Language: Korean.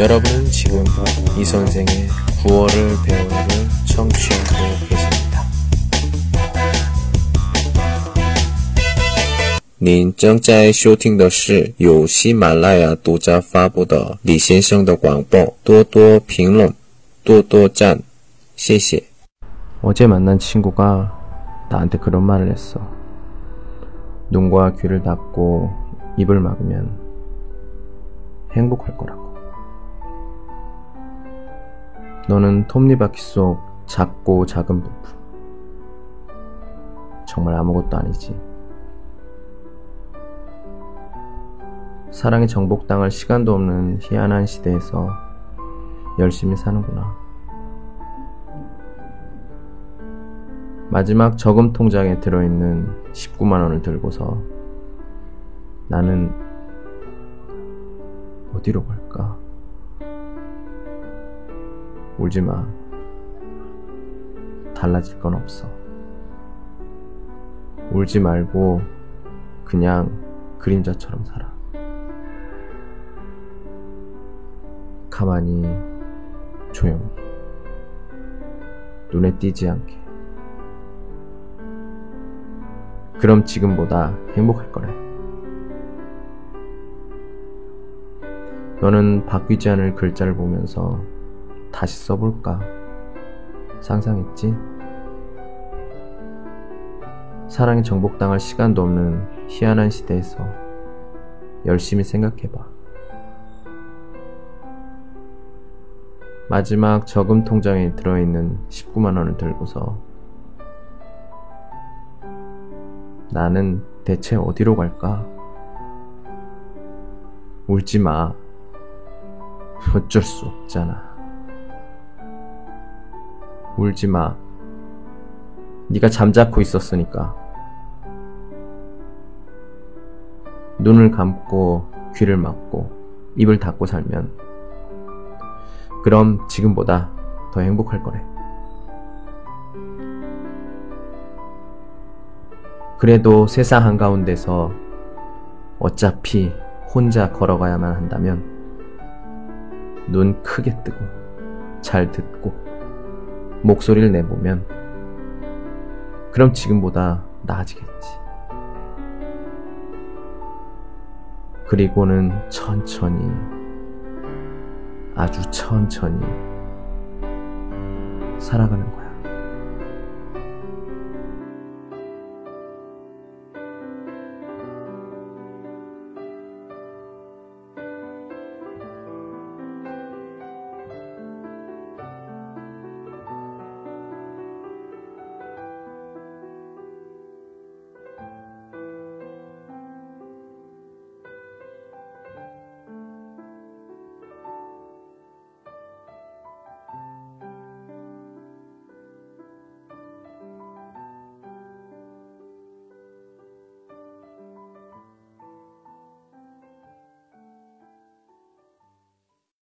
여러분은 지금 이 선생의 9월을 배우를 청취하고 계십니다. 您正在收听的是由喜马拉雅独家发布的李先生的广播。多多评论，多多赞，谢谢。 어제 만난 친구가 나한테 그런 말을 했어. 눈과 귀를 닫고 입을 막으면 행복할 거라고. 너는 톱니바퀴 속 작고 작은 부품. 정말 아무것도 아니지. 사랑에 정복당할 시간도 없는 희한한 시대에서 열심히 사는구나. 마지막 저금 통장에 들어있는 19만 원을 들고서 나는 어디로 갈까? 울지 마. 달라질 건 없어. 울지 말고 그냥 그림자처럼 살아. 가만히 조용히 눈에 띄지 않게 그럼 지금보다 행복할 거래 너는 바뀌지 않을 글자를 보면서 다시 써볼까 상상했지? 사랑에 정복당할 시간도 없는 희한한 시대에서 열심히 생각해봐. 마지막 저금 통장에 들어있는 19만 원을 들고서 나는 대체 어디로 갈까? 울지 마. 어쩔 수 없잖아. 울지 마. 네가 잠자코 있었으니까. 눈을 감고 귀를 막고 입을 닫고 살면 그럼 지금보다 더 행복할 거래. 그래도 세상 한가운데서 어차피 혼자 걸어가야만 한다면 눈 크게 뜨고 잘 듣고 목소리를 내보면 그럼 지금보다 나아지겠지. 그리고는 천천히 아주 천천히 살아가는 거야.